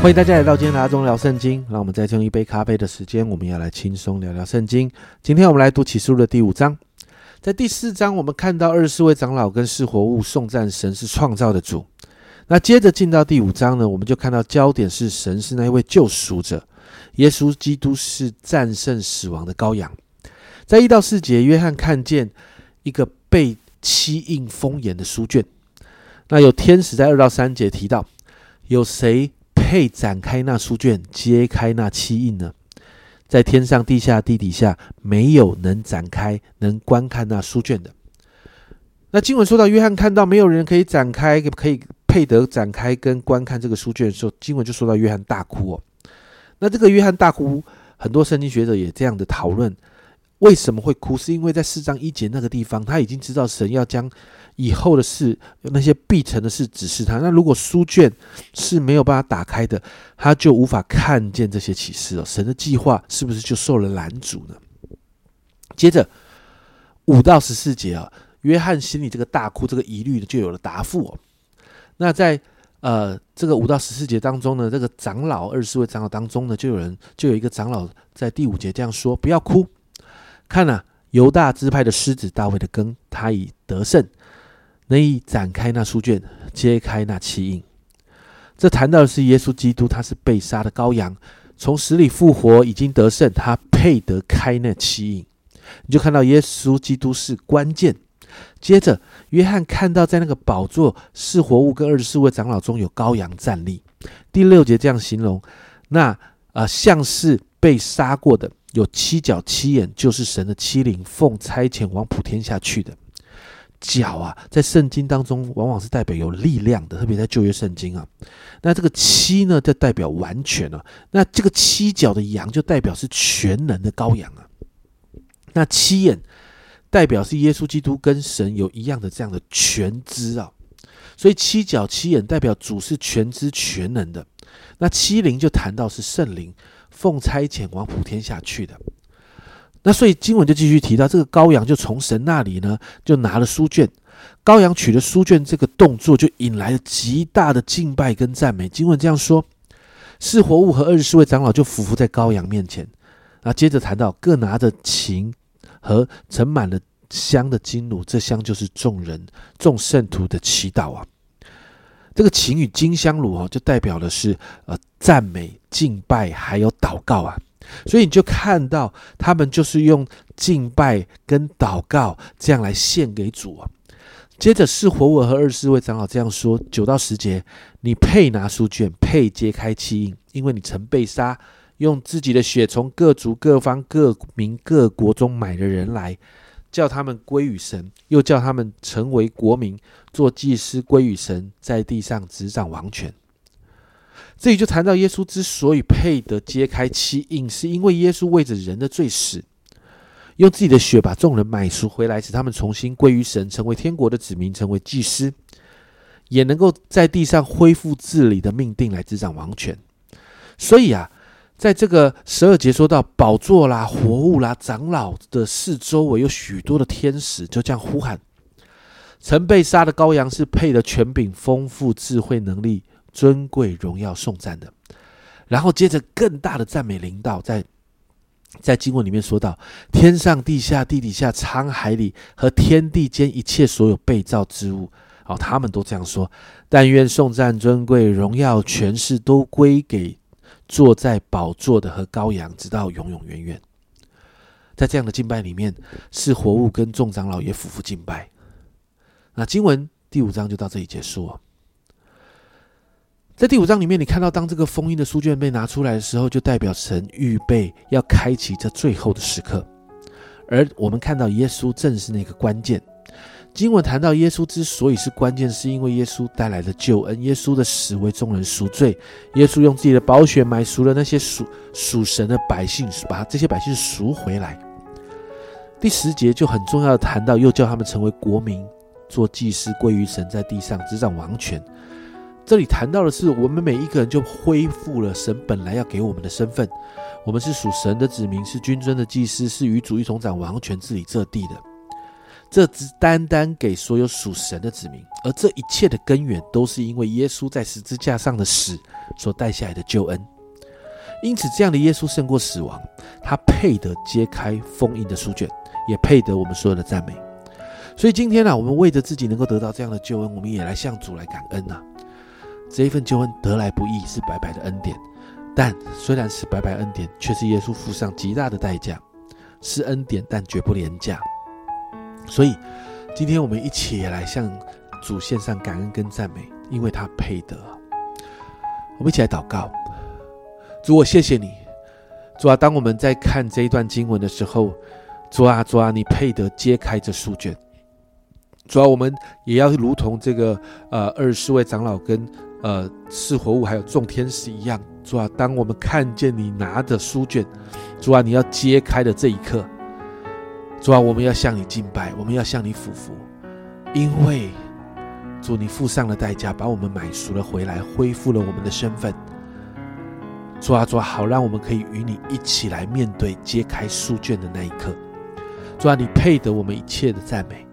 欢迎大家来到今天的阿中聊圣经。让我们再用一杯咖啡的时间，我们要来轻松聊聊圣经。今天我们来读启示录的第五章。在第四章，我们看到二十四位长老跟四活物颂赞神是创造的主。那接着进到第五章呢，我们就看到焦点是神是那一位救赎者，耶稣基督是战胜死亡的羔羊。在一到四节，约翰看见一个被漆印封严的书卷。那有天使在二到三节提到，有谁？配展开那书卷，揭开那漆印呢？在天上、地下、地底下，没有能展开、能观看那书卷的。那经文说到，约翰看到没有人可以展开，可以配得展开跟观看这个书卷的时候，经文就说到约翰大哭哦。那这个约翰大哭，很多圣经学者也这样的讨论。为什么会哭？是因为在四章一节那个地方，他已经知道神要将以后的事、那些必成的事指示他。那如果书卷是没有办法打开的，他就无法看见这些启示了。神的计划是不是就受了拦阻呢？接着五到十四节啊，约翰心里这个大哭、这个疑虑就有了答复哦。那在呃这个五到十四节当中呢，这个长老二十四位长老当中呢，就有人就有一个长老在第五节这样说：“不要哭。”看呐，犹大支派的狮子大卫的根，他已得胜，能以展开那书卷，揭开那七印。这谈到的是耶稣基督，他是被杀的羔羊，从死里复活，已经得胜，他配得开那七印。你就看到耶稣基督是关键。接着，约翰看到在那个宝座是活物跟二十四位长老中有羔羊站立。第六节这样形容，那啊像是被杀过的。有七角七眼，就是神的七灵，奉差遣往普天下去的角啊，在圣经当中往往是代表有力量的，特别在旧约圣经啊。那这个七呢，就代表完全啊。那这个七角的羊，就代表是全能的羔羊啊。那七眼代表是耶稣基督跟神有一样的这样的全知啊。所以七角七眼代表主是全知全能的。那七灵就谈到是圣灵。奉差遣往普天下去的，那所以经文就继续提到，这个羔羊就从神那里呢，就拿了书卷，羔羊取了书卷，这个动作就引来了极大的敬拜跟赞美。经文这样说：四活物和二十四位长老就匍匐在羔羊面前，啊，接着谈到各拿着琴和盛满了香的金炉，这香就是众人众圣徒的祈祷啊。这个琴与金香炉哦，就代表的是呃赞美、敬拜还有祷告啊，所以你就看到他们就是用敬拜跟祷告这样来献给主啊。接着是活物和二十四位长老这样说：九到十节，你配拿书卷，配揭开七印，因为你曾被杀，用自己的血从各族、各方、各民、各国中买的人来。叫他们归于神，又叫他们成为国民，做祭司归于神，在地上执掌王权。这里就谈到耶稣之所以配得揭开七印，是因为耶稣为着人的罪死，用自己的血把众人买赎回来，使他们重新归于神，成为天国的子民，成为祭司，也能够在地上恢复治理的命定来执掌王权。所以啊。在这个十二节说到宝座啦、活物啦、长老的四周围有许多的天使，就这样呼喊：曾被杀的羔羊是配的权柄、丰富、智慧、能力、尊贵、荣耀、颂赞的。然后接着更大的赞美领导，在在经文里面说到：天上、地下、地底下、沧海里和天地间一切所有被造之物，哦，他们都这样说：但愿颂赞、尊贵、荣耀、权势都归给。坐在宝座的和羔羊，直到永永远远。在这样的敬拜里面，是活物跟众长老也夫妇敬拜。那经文第五章就到这里结束。在第五章里面，你看到当这个封印的书卷被拿出来的时候，就代表神预备要开启这最后的时刻，而我们看到耶稣正是那个关键。经文谈到耶稣之所以是关键，是因为耶稣带来的救恩。耶稣的死为众人赎罪，耶稣用自己的宝血买赎了那些属属神的百姓，把这些百姓赎回来。第十节就很重要的谈到，又叫他们成为国民，做祭司归于神，在地上执掌王权。这里谈到的是，我们每一个人就恢复了神本来要给我们的身份，我们是属神的子民，是君尊的祭司，是与主一同掌王权治理这地的。这只单单给所有属神的子民，而这一切的根源都是因为耶稣在十字架上的死所带下来的救恩。因此，这样的耶稣胜过死亡，他配得揭开封印的书卷，也配得我们所有的赞美。所以今天呢，我们为着自己能够得到这样的救恩，我们也来向主来感恩呐。这一份救恩得来不易，是白白的恩典。但虽然是白白恩典，却是耶稣付上极大的代价，是恩典，但绝不廉价。所以，今天我们一起来向主献上感恩跟赞美，因为他配得。我们一起来祷告。主，我谢谢你，主啊！当我们在看这一段经文的时候，主啊，主啊，你配得揭开这书卷。主啊，我们也要如同这个呃二十四位长老跟呃四活物还有众天使一样，主啊，当我们看见你拿着书卷，主啊，你要揭开的这一刻，主啊，我们要向你敬拜，我们要向你俯伏，因为主你付上了代价，把我们买赎了回来，恢复了我们的身份。主啊，主啊，好，让我们可以与你一起来面对揭开书卷的那一刻。主啊，你配得我们一切的赞美。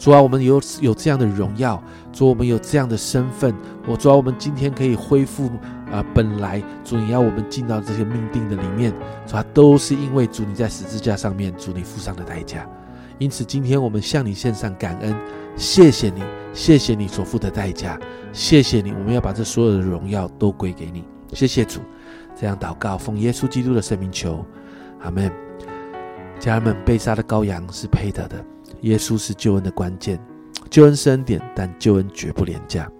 主啊，我们有有这样的荣耀，主，我们有这样的身份。我主啊，我们今天可以恢复啊，本来主你要我们进到这些命定的里面，主啊，都是因为主你在十字架上面，主你付上的代价。因此，今天我们向你献上感恩，谢谢你，谢谢你所付的代价，谢谢你，我们要把这所有的荣耀都归给你。谢谢主。这样祷告，奉耶稣基督的圣名求，阿门。家人们，被杀的羔羊是配得的，耶稣是救恩的关键，救恩是恩典，但救恩绝不廉价。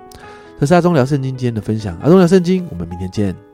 这是阿忠聊圣经今天的分享，阿忠聊圣经，我们明天见。